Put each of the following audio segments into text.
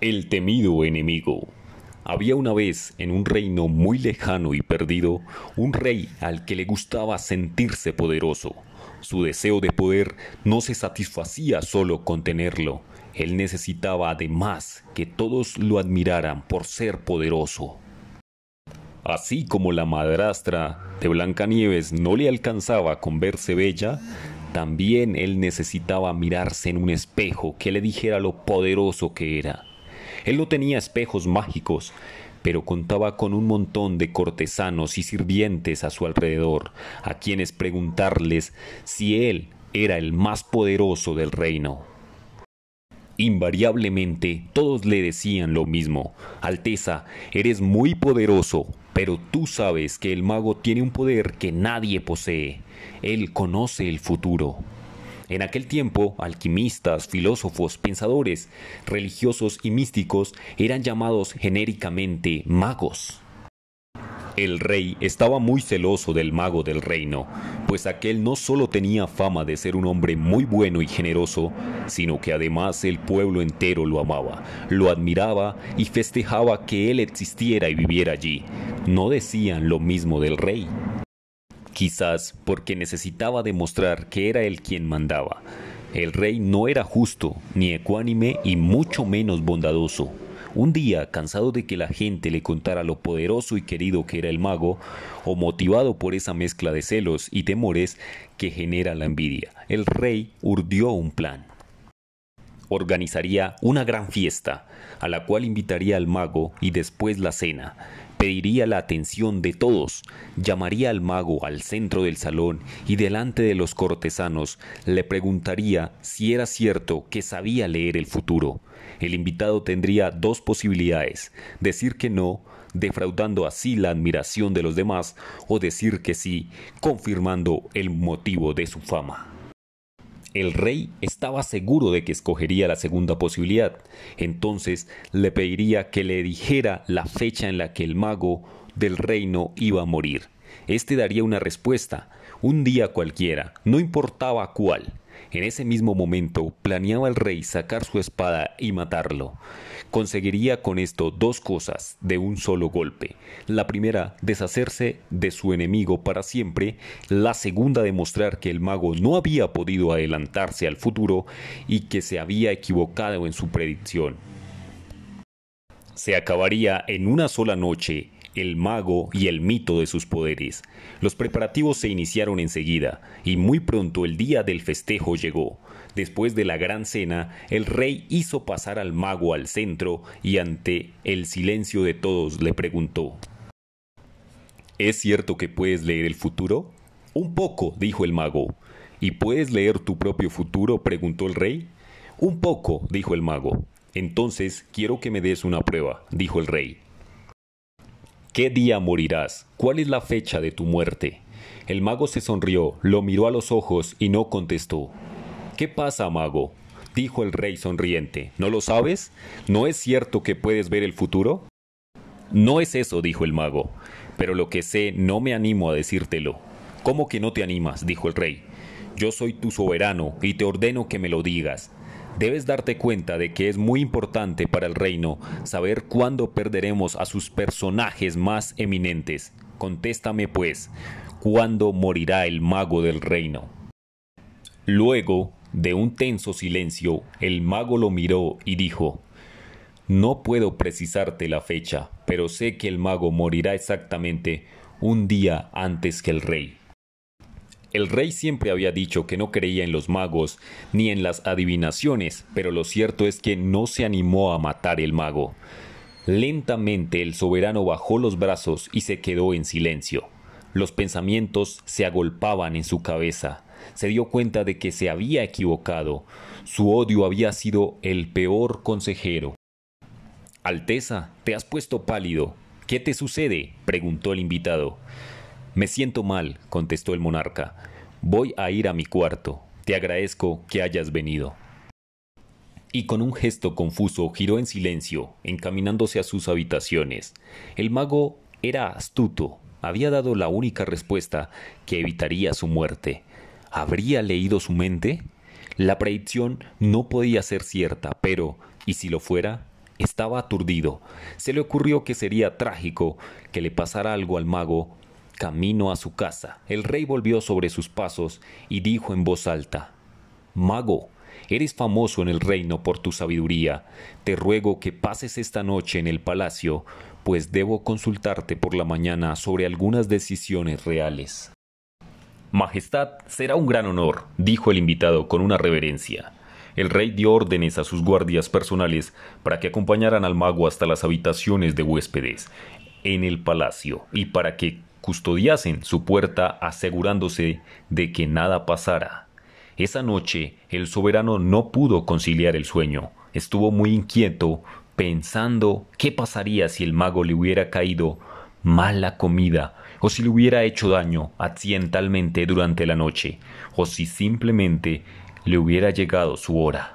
El temido enemigo. Había una vez, en un reino muy lejano y perdido, un rey al que le gustaba sentirse poderoso. Su deseo de poder no se satisfacía solo con tenerlo. Él necesitaba además que todos lo admiraran por ser poderoso. Así como la madrastra de Blancanieves no le alcanzaba con verse bella, también él necesitaba mirarse en un espejo que le dijera lo poderoso que era. Él no tenía espejos mágicos, pero contaba con un montón de cortesanos y sirvientes a su alrededor, a quienes preguntarles si él era el más poderoso del reino. Invariablemente todos le decían lo mismo, Alteza, eres muy poderoso, pero tú sabes que el mago tiene un poder que nadie posee. Él conoce el futuro. En aquel tiempo, alquimistas, filósofos, pensadores, religiosos y místicos eran llamados genéricamente magos. El rey estaba muy celoso del mago del reino, pues aquel no solo tenía fama de ser un hombre muy bueno y generoso, sino que además el pueblo entero lo amaba, lo admiraba y festejaba que él existiera y viviera allí. No decían lo mismo del rey quizás porque necesitaba demostrar que era él quien mandaba. El rey no era justo, ni ecuánime y mucho menos bondadoso. Un día, cansado de que la gente le contara lo poderoso y querido que era el mago, o motivado por esa mezcla de celos y temores que genera la envidia, el rey urdió un plan. Organizaría una gran fiesta, a la cual invitaría al mago y después la cena pediría la atención de todos, llamaría al mago al centro del salón y delante de los cortesanos le preguntaría si era cierto que sabía leer el futuro. El invitado tendría dos posibilidades, decir que no, defraudando así la admiración de los demás, o decir que sí, confirmando el motivo de su fama. El rey estaba seguro de que escogería la segunda posibilidad. Entonces le pediría que le dijera la fecha en la que el mago del reino iba a morir. Este daría una respuesta, un día cualquiera, no importaba cuál. En ese mismo momento planeaba el rey sacar su espada y matarlo. Conseguiría con esto dos cosas de un solo golpe. La primera, deshacerse de su enemigo para siempre. La segunda, demostrar que el mago no había podido adelantarse al futuro y que se había equivocado en su predicción. Se acabaría en una sola noche el mago y el mito de sus poderes. Los preparativos se iniciaron enseguida, y muy pronto el día del festejo llegó. Después de la gran cena, el rey hizo pasar al mago al centro y ante el silencio de todos le preguntó ¿Es cierto que puedes leer el futuro? Un poco, dijo el mago. ¿Y puedes leer tu propio futuro? preguntó el rey. Un poco, dijo el mago. Entonces quiero que me des una prueba, dijo el rey. ¿Qué día morirás? ¿Cuál es la fecha de tu muerte? El mago se sonrió, lo miró a los ojos y no contestó. ¿Qué pasa, mago? dijo el rey sonriente. ¿No lo sabes? ¿No es cierto que puedes ver el futuro? No es eso, dijo el mago, pero lo que sé no me animo a decírtelo. ¿Cómo que no te animas? dijo el rey. Yo soy tu soberano y te ordeno que me lo digas. Debes darte cuenta de que es muy importante para el reino saber cuándo perderemos a sus personajes más eminentes. Contéstame pues, ¿cuándo morirá el mago del reino? Luego, de un tenso silencio, el mago lo miró y dijo, No puedo precisarte la fecha, pero sé que el mago morirá exactamente un día antes que el rey. El rey siempre había dicho que no creía en los magos ni en las adivinaciones, pero lo cierto es que no se animó a matar el mago. Lentamente el soberano bajó los brazos y se quedó en silencio. Los pensamientos se agolpaban en su cabeza. Se dio cuenta de que se había equivocado. Su odio había sido el peor consejero. Alteza, te has puesto pálido. ¿Qué te sucede? preguntó el invitado. Me siento mal, contestó el monarca. Voy a ir a mi cuarto. Te agradezco que hayas venido. Y con un gesto confuso giró en silencio, encaminándose a sus habitaciones. El mago era astuto, había dado la única respuesta que evitaría su muerte. ¿Habría leído su mente? La predicción no podía ser cierta, pero, ¿y si lo fuera? Estaba aturdido. Se le ocurrió que sería trágico que le pasara algo al mago camino a su casa. El rey volvió sobre sus pasos y dijo en voz alta Mago, eres famoso en el reino por tu sabiduría. Te ruego que pases esta noche en el palacio, pues debo consultarte por la mañana sobre algunas decisiones reales. Majestad, será un gran honor, dijo el invitado con una reverencia. El rey dio órdenes a sus guardias personales para que acompañaran al mago hasta las habitaciones de huéspedes en el palacio y para que custodiasen su puerta asegurándose de que nada pasara. Esa noche el soberano no pudo conciliar el sueño. Estuvo muy inquieto, pensando qué pasaría si el mago le hubiera caído mala comida o si le hubiera hecho daño accidentalmente durante la noche, o si simplemente le hubiera llegado su hora.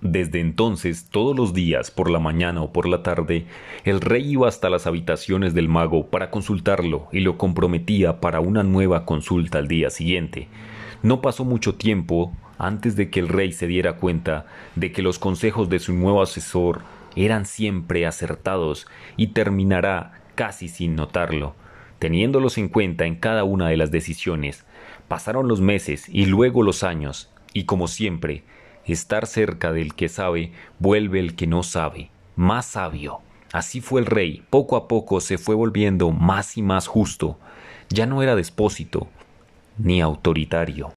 Desde entonces, todos los días, por la mañana o por la tarde, el rey iba hasta las habitaciones del mago para consultarlo y lo comprometía para una nueva consulta al día siguiente. No pasó mucho tiempo antes de que el rey se diera cuenta de que los consejos de su nuevo asesor eran siempre acertados y terminará casi sin notarlo, teniéndolos en cuenta en cada una de las decisiones. Pasaron los meses y luego los años, y como siempre, estar cerca del que sabe vuelve el que no sabe, más sabio. Así fue el rey, poco a poco se fue volviendo más y más justo, ya no era despósito ni autoritario.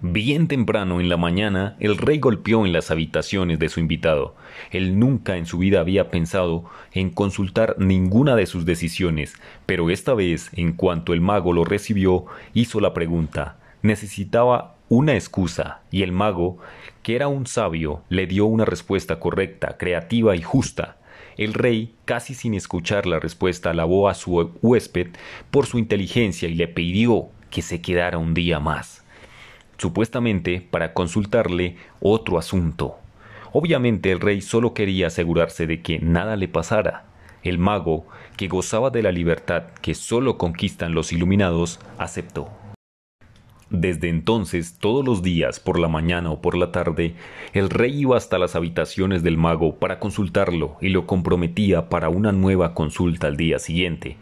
Bien temprano en la mañana, el rey golpeó en las habitaciones de su invitado. Él nunca en su vida había pensado en consultar ninguna de sus decisiones, pero esta vez, en cuanto el mago lo recibió, hizo la pregunta. Necesitaba una excusa, y el mago, que era un sabio, le dio una respuesta correcta, creativa y justa. El rey, casi sin escuchar la respuesta, alabó a su huésped por su inteligencia y le pidió que se quedara un día más supuestamente para consultarle otro asunto. Obviamente el rey solo quería asegurarse de que nada le pasara. El mago, que gozaba de la libertad que solo conquistan los iluminados, aceptó. Desde entonces, todos los días, por la mañana o por la tarde, el rey iba hasta las habitaciones del mago para consultarlo y lo comprometía para una nueva consulta al día siguiente.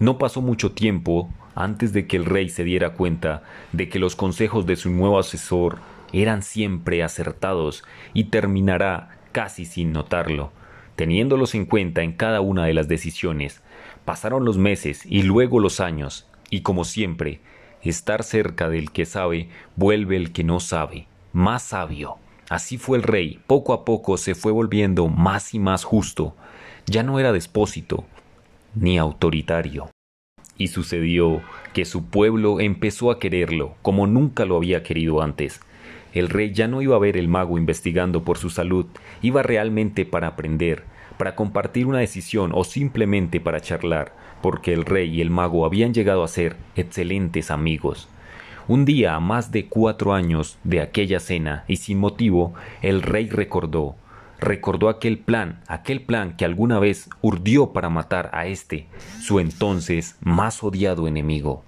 No pasó mucho tiempo antes de que el rey se diera cuenta de que los consejos de su nuevo asesor eran siempre acertados y terminará casi sin notarlo, teniéndolos en cuenta en cada una de las decisiones. Pasaron los meses y luego los años, y como siempre, estar cerca del que sabe vuelve el que no sabe, más sabio. Así fue el rey, poco a poco se fue volviendo más y más justo, ya no era despósito ni autoritario. Y sucedió que su pueblo empezó a quererlo como nunca lo había querido antes. El rey ya no iba a ver el mago investigando por su salud, iba realmente para aprender, para compartir una decisión o simplemente para charlar, porque el rey y el mago habían llegado a ser excelentes amigos. Un día, a más de cuatro años de aquella cena, y sin motivo, el rey recordó recordó aquel plan, aquel plan que alguna vez urdió para matar a este, su entonces más odiado enemigo.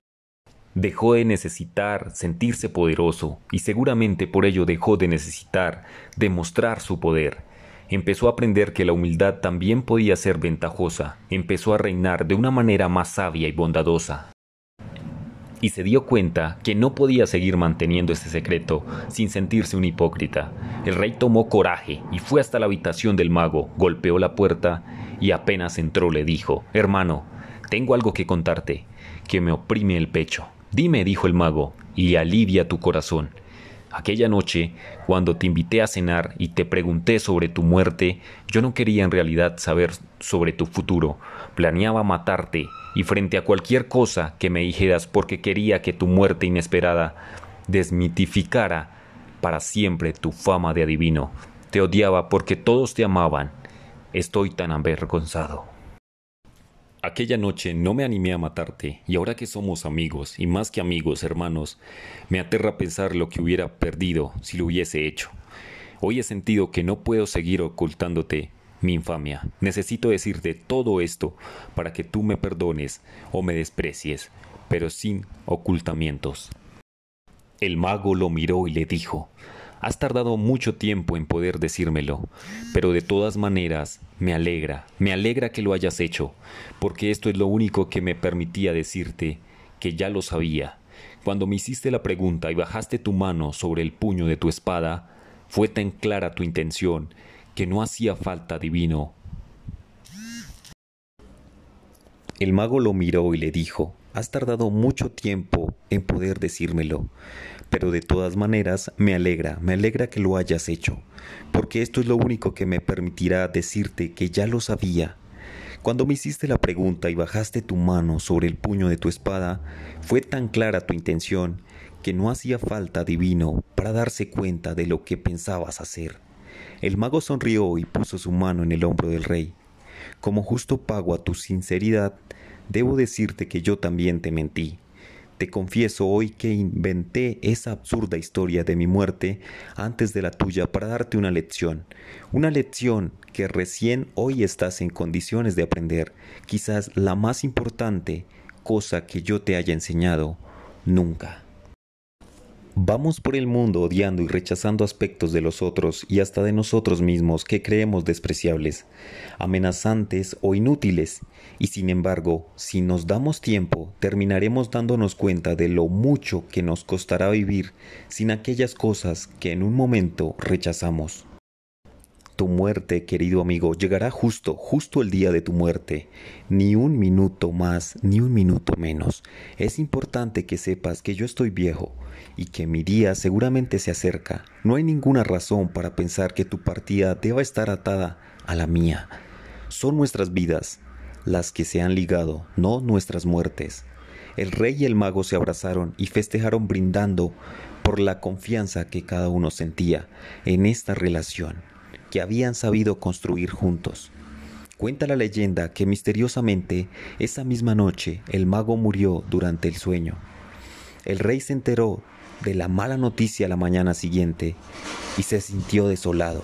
Dejó de necesitar sentirse poderoso y seguramente por ello dejó de necesitar demostrar su poder. Empezó a aprender que la humildad también podía ser ventajosa, empezó a reinar de una manera más sabia y bondadosa y se dio cuenta que no podía seguir manteniendo este secreto sin sentirse un hipócrita. El rey tomó coraje y fue hasta la habitación del mago, golpeó la puerta y apenas entró le dijo Hermano, tengo algo que contarte, que me oprime el pecho. Dime, dijo el mago, y alivia tu corazón. Aquella noche, cuando te invité a cenar y te pregunté sobre tu muerte, yo no quería en realidad saber sobre tu futuro. Planeaba matarte y frente a cualquier cosa que me dijeras porque quería que tu muerte inesperada desmitificara para siempre tu fama de adivino. Te odiaba porque todos te amaban. Estoy tan avergonzado. Aquella noche no me animé a matarte, y ahora que somos amigos, y más que amigos, hermanos, me aterra pensar lo que hubiera perdido si lo hubiese hecho. Hoy he sentido que no puedo seguir ocultándote mi infamia. Necesito decirte todo esto para que tú me perdones o me desprecies, pero sin ocultamientos. El mago lo miró y le dijo, Has tardado mucho tiempo en poder decírmelo, pero de todas maneras me alegra, me alegra que lo hayas hecho, porque esto es lo único que me permitía decirte que ya lo sabía. Cuando me hiciste la pregunta y bajaste tu mano sobre el puño de tu espada, fue tan clara tu intención que no hacía falta divino. El mago lo miró y le dijo, Has tardado mucho tiempo en poder decírmelo, pero de todas maneras me alegra, me alegra que lo hayas hecho, porque esto es lo único que me permitirá decirte que ya lo sabía. Cuando me hiciste la pregunta y bajaste tu mano sobre el puño de tu espada, fue tan clara tu intención que no hacía falta divino para darse cuenta de lo que pensabas hacer. El mago sonrió y puso su mano en el hombro del rey. Como justo pago a tu sinceridad, debo decirte que yo también te mentí. Te confieso hoy que inventé esa absurda historia de mi muerte antes de la tuya para darte una lección, una lección que recién hoy estás en condiciones de aprender, quizás la más importante cosa que yo te haya enseñado nunca. Vamos por el mundo odiando y rechazando aspectos de los otros y hasta de nosotros mismos que creemos despreciables, amenazantes o inútiles, y sin embargo, si nos damos tiempo, terminaremos dándonos cuenta de lo mucho que nos costará vivir sin aquellas cosas que en un momento rechazamos. Tu muerte, querido amigo, llegará justo, justo el día de tu muerte. Ni un minuto más, ni un minuto menos. Es importante que sepas que yo estoy viejo y que mi día seguramente se acerca. No hay ninguna razón para pensar que tu partida deba estar atada a la mía. Son nuestras vidas las que se han ligado, no nuestras muertes. El rey y el mago se abrazaron y festejaron brindando por la confianza que cada uno sentía en esta relación que habían sabido construir juntos. Cuenta la leyenda que misteriosamente esa misma noche el mago murió durante el sueño. El rey se enteró de la mala noticia la mañana siguiente y se sintió desolado.